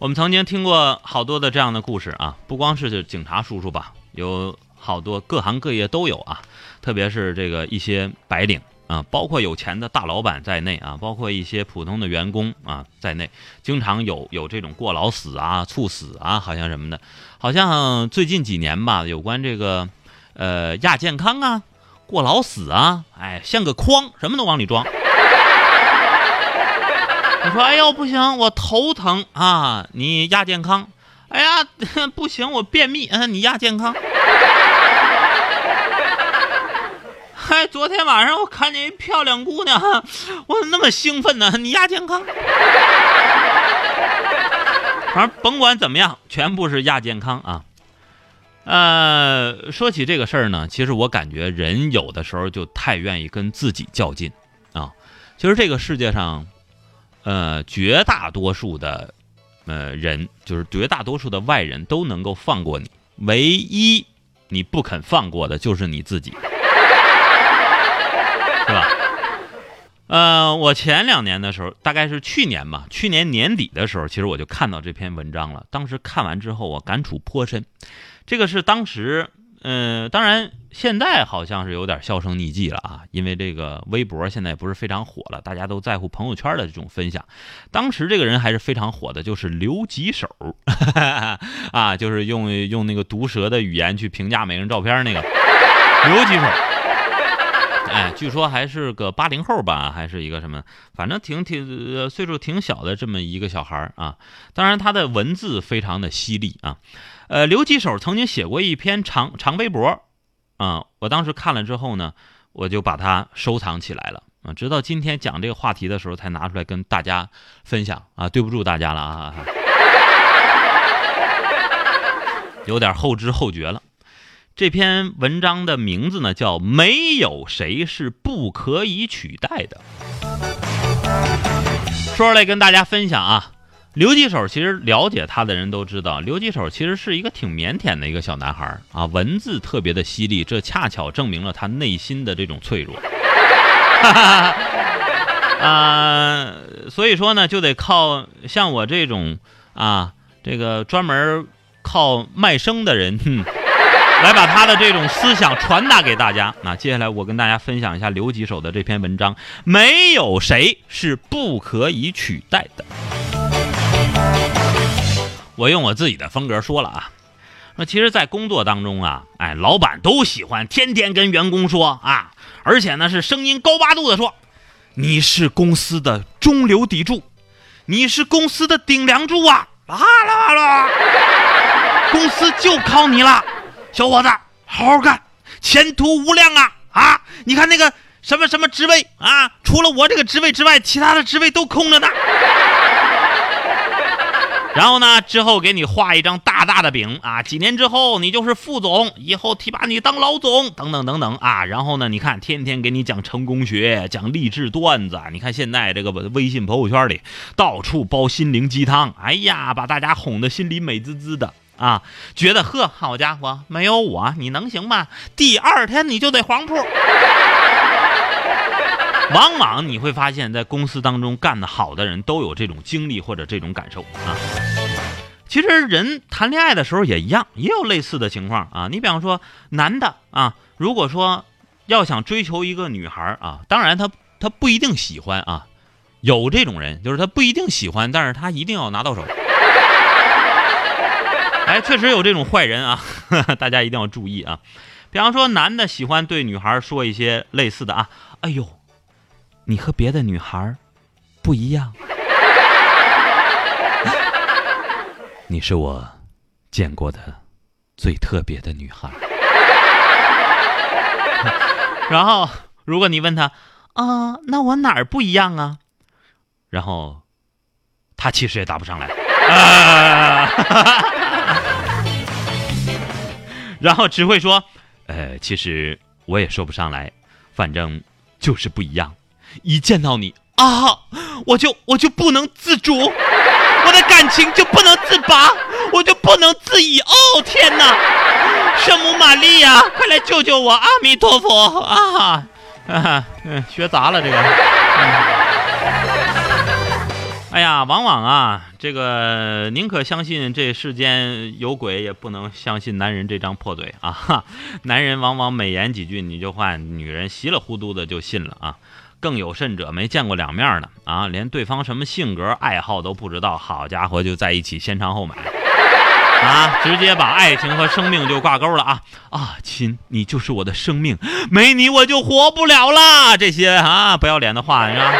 我们曾经听过好多的这样的故事啊，不光是警察叔叔吧，有好多各行各业都有啊，特别是这个一些白领啊，包括有钱的大老板在内啊，包括一些普通的员工啊在内，经常有有这种过劳死啊、猝死啊，好像什么的，好像最近几年吧，有关这个呃亚健康啊、过劳死啊，哎，像个筐，什么都往里装。你说，哎呦，不行，我头疼啊！你亚健康。哎呀，不行，我便秘。嗯，你亚健康。嗨，昨天晚上我看见一漂亮姑娘，我怎么那么兴奋呢？你亚健康。反正甭管怎么样，全部是亚健康啊。呃，说起这个事儿呢，其实我感觉人有的时候就太愿意跟自己较劲啊。其实这个世界上。呃，绝大多数的，呃人，就是绝大多数的外人都能够放过你，唯一你不肯放过的就是你自己，是吧？呃，我前两年的时候，大概是去年吧，去年年底的时候，其实我就看到这篇文章了。当时看完之后，我感触颇深。这个是当时。嗯，当然，现在好像是有点销声匿迹了啊，因为这个微博现在不是非常火了，大家都在乎朋友圈的这种分享。当时这个人还是非常火的，就是留吉手 啊，就是用用那个毒舌的语言去评价每人照片那个留吉手。哎，据说还是个八零后吧，还是一个什么，反正挺挺岁数挺小的这么一个小孩啊。当然，他的文字非常的犀利啊。呃，刘吉手曾经写过一篇长长微博，啊，我当时看了之后呢，我就把它收藏起来了啊，直到今天讲这个话题的时候才拿出来跟大家分享啊，对不住大家了啊，有点后知后觉了。这篇文章的名字呢叫《没有谁是不可以取代的》，说出来跟大家分享啊。刘吉手其实了解他的人都知道，刘吉手其实是一个挺腼腆的一个小男孩啊，文字特别的犀利，这恰巧证明了他内心的这种脆弱。啊，所以说呢，就得靠像我这种啊，这个专门靠卖声的人，哼 来把他的这种思想传达给大家。那接下来我跟大家分享一下刘吉手的这篇文章：没有谁是不可以取代的。我用我自己的风格说了啊，那其实，在工作当中啊，哎，老板都喜欢天天跟员工说啊，而且呢是声音高八度的说，你是公司的中流砥柱，你是公司的顶梁柱啊，啦啦啦，公司就靠你了，小伙子，好好干，前途无量啊啊！你看那个什么什么职位啊，除了我这个职位之外，其他的职位都空着呢。然后呢？之后给你画一张大大的饼啊！几年之后你就是副总，以后提拔你当老总，等等等等啊！然后呢？你看天天给你讲成功学，讲励志段子。你看现在这个微信朋友圈里到处煲心灵鸡汤，哎呀，把大家哄得心里美滋滋的啊！觉得呵，好家伙，没有我你能行吗？第二天你就得黄铺。往往你会发现，在公司当中干得好的人都有这种经历或者这种感受啊。其实人谈恋爱的时候也一样，也有类似的情况啊。你比方说，男的啊，如果说要想追求一个女孩啊，当然他他不一定喜欢啊，有这种人，就是他不一定喜欢，但是他一定要拿到手。哎，确实有这种坏人啊，大家一定要注意啊。比方说，男的喜欢对女孩说一些类似的啊，哎呦。你和别的女孩不一样，你是我见过的最特别的女孩。然后，如果你问他啊，那我哪儿不一样啊？然后，他其实也答不上来。然后只会说，呃，其实我也说不上来，反正就是不一样。一见到你啊，我就我就不能自主，我的感情就不能自拔，我就不能自已。哦天哪，圣母玛利亚，快来救救我！阿弥陀佛啊！嗯，学杂了这个。哎呀，往往啊，这个宁可相信这世间有鬼，也不能相信男人这张破嘴啊！哈，男人往往美言几句你就换，女人稀里糊涂的就信了啊！更有甚者，没见过两面的啊，连对方什么性格、爱好都不知道，好家伙，就在一起先尝后买 啊，直接把爱情和生命就挂钩了啊！啊，亲，你就是我的生命，没你我就活不了了。这些啊，不要脸的话，你知道。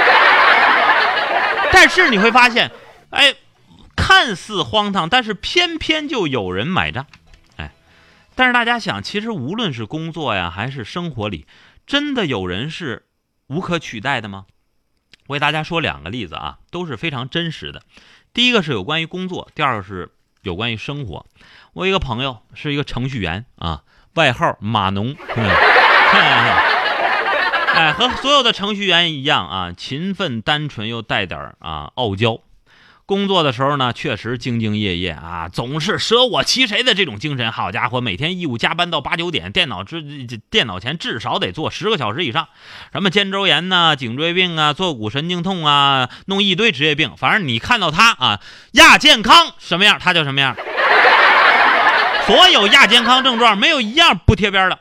但是你会发现，哎，看似荒唐，但是偏偏就有人买账，哎，但是大家想，其实无论是工作呀，还是生活里，真的有人是无可取代的吗？我给大家说两个例子啊，都是非常真实的。第一个是有关于工作，第二个是有关于生活。我一个朋友是一个程序员啊，外号码农。嗯 哎，和所有的程序员一样啊，勤奋、单纯又带点啊傲娇。工作的时候呢，确实兢兢业业啊，总是舍我其谁的这种精神。好家伙，每天义务加班到八九点，电脑之电脑前至少得坐十个小时以上。什么肩周炎呐、颈椎病啊、坐骨神经痛啊，弄一堆职业病。反正你看到他啊，亚健康什么样，他就什么样。所有亚健康症状没有一样不贴边的。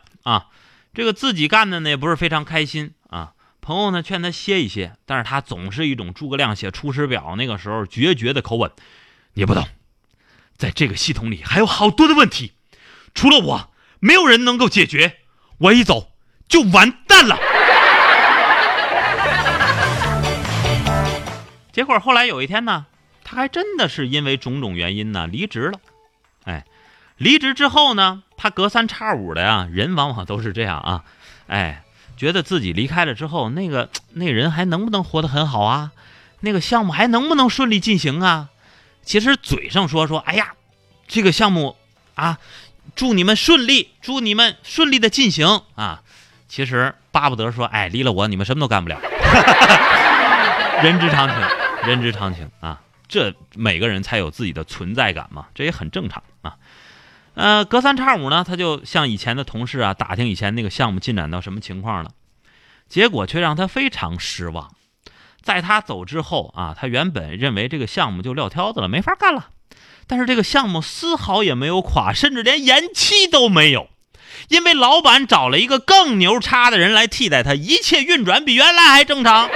这个自己干的呢，也不是非常开心啊。朋友呢劝他歇一歇，但是他总是一种诸葛亮写《出师表》那个时候决绝的口吻。你不懂，在这个系统里还有好多的问题，除了我，没有人能够解决。我一走就完蛋了。结果后来有一天呢，他还真的是因为种种原因呢离职了。哎，离职之后呢？他隔三差五的呀，人往往都是这样啊，哎，觉得自己离开了之后，那个那人还能不能活得很好啊？那个项目还能不能顺利进行啊？其实嘴上说说，哎呀，这个项目啊，祝你们顺利，祝你们顺利的进行啊。其实巴不得说，哎，离了我，你们什么都干不了。人之常情，人之常情啊，这每个人才有自己的存在感嘛，这也很正常啊。呃，隔三差五呢，他就向以前的同事啊打听以前那个项目进展到什么情况了，结果却让他非常失望。在他走之后啊，他原本认为这个项目就撂挑子了，没法干了。但是这个项目丝毫也没有垮，甚至连延期都没有，因为老板找了一个更牛叉的人来替代他，一切运转比原来还正常。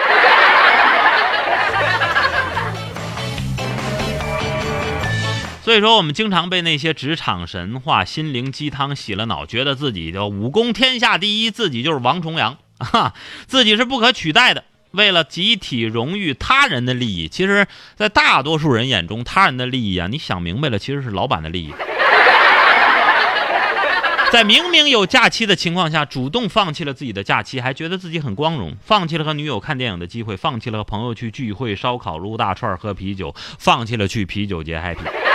所以说，我们经常被那些职场神话、心灵鸡汤洗了脑，觉得自己就武功天下第一，自己就是王重阳，哈，自己是不可取代的。为了集体荣誉、他人的利益，其实，在大多数人眼中，他人的利益啊，你想明白了，其实是老板的利益。在明明有假期的情况下，主动放弃了自己的假期，还觉得自己很光荣，放弃了和女友看电影的机会，放弃了和朋友去聚会、烧烤、撸大串、喝啤酒，放弃了去啤酒节 happy。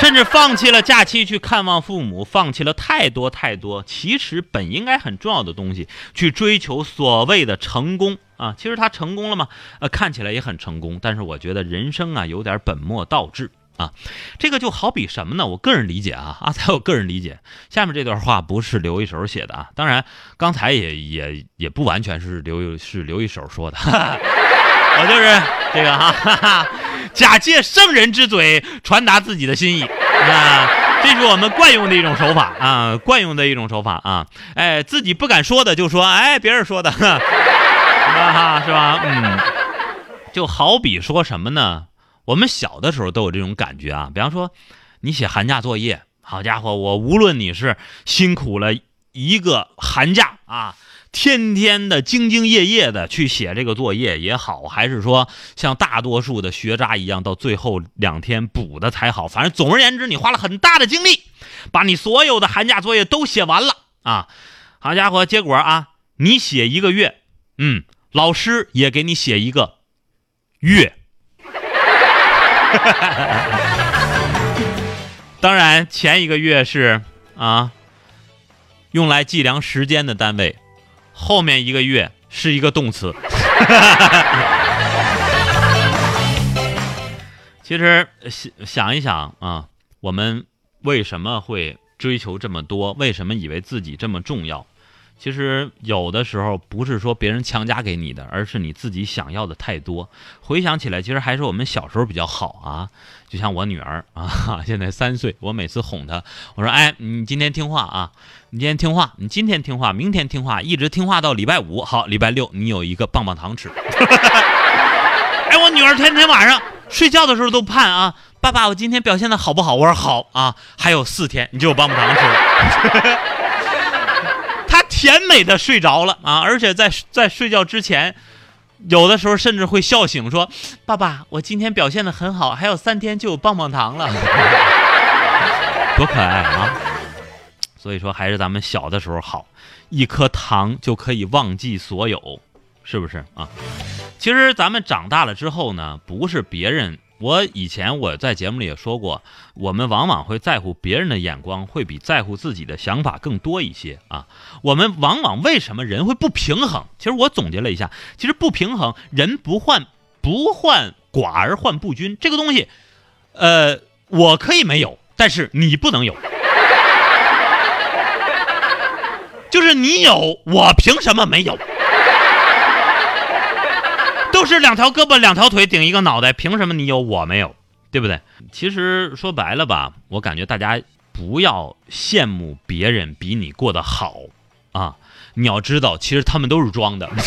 甚至放弃了假期去看望父母，放弃了太多太多，其实本应该很重要的东西，去追求所谓的成功啊！其实他成功了吗？呃，看起来也很成功，但是我觉得人生啊有点本末倒置啊。这个就好比什么呢？我个人理解啊，阿才我个人理解，下面这段话不是刘一手写的啊，当然刚才也也也不完全是刘是刘一手说的，我就是这个哈。哈哈假借圣人之嘴传达自己的心意啊，这是我们惯用的一种手法啊，惯用的一种手法啊。哎，自己不敢说的就说，哎，别人说的，哈哈，是吧？嗯，就好比说什么呢？我们小的时候都有这种感觉啊。比方说，你写寒假作业，好家伙，我无论你是辛苦了一个寒假啊。天天的兢兢业业的去写这个作业也好，还是说像大多数的学渣一样，到最后两天补的才好。反正总而言之，你花了很大的精力，把你所有的寒假作业都写完了啊！好家伙，结果啊，你写一个月，嗯，老师也给你写一个月。当然，前一个月是啊，用来计量时间的单位。后面一个月是一个动词。其实想想一想啊，我们为什么会追求这么多？为什么以为自己这么重要？其实有的时候不是说别人强加给你的，而是你自己想要的太多。回想起来，其实还是我们小时候比较好啊。就像我女儿啊，现在三岁，我每次哄她，我说：“哎，你今天听话啊，你今天听话，你今天听话，明天听话，一直听话到礼拜五。好，礼拜六你有一个棒棒糖吃。”哎，我女儿天天晚上睡觉的时候都盼啊，爸爸，我今天表现的好不好？我说好啊，还有四天你就有棒棒糖吃。甜美的睡着了啊，而且在在睡觉之前。有的时候甚至会笑醒，说：“爸爸，我今天表现的很好，还有三天就有棒棒糖了，多可爱啊！”所以说，还是咱们小的时候好，一颗糖就可以忘记所有，是不是啊？其实咱们长大了之后呢，不是别人。我以前我在节目里也说过，我们往往会在乎别人的眼光，会比在乎自己的想法更多一些啊。我们往往为什么人会不平衡？其实我总结了一下，其实不平衡，人不患不患寡而患不均。这个东西，呃，我可以没有，但是你不能有。就是你有，我凭什么没有？就是两条胳膊两条腿顶一个脑袋，凭什么你有我没有？对不对？其实说白了吧，我感觉大家不要羡慕别人比你过得好啊！你要知道，其实他们都是装的。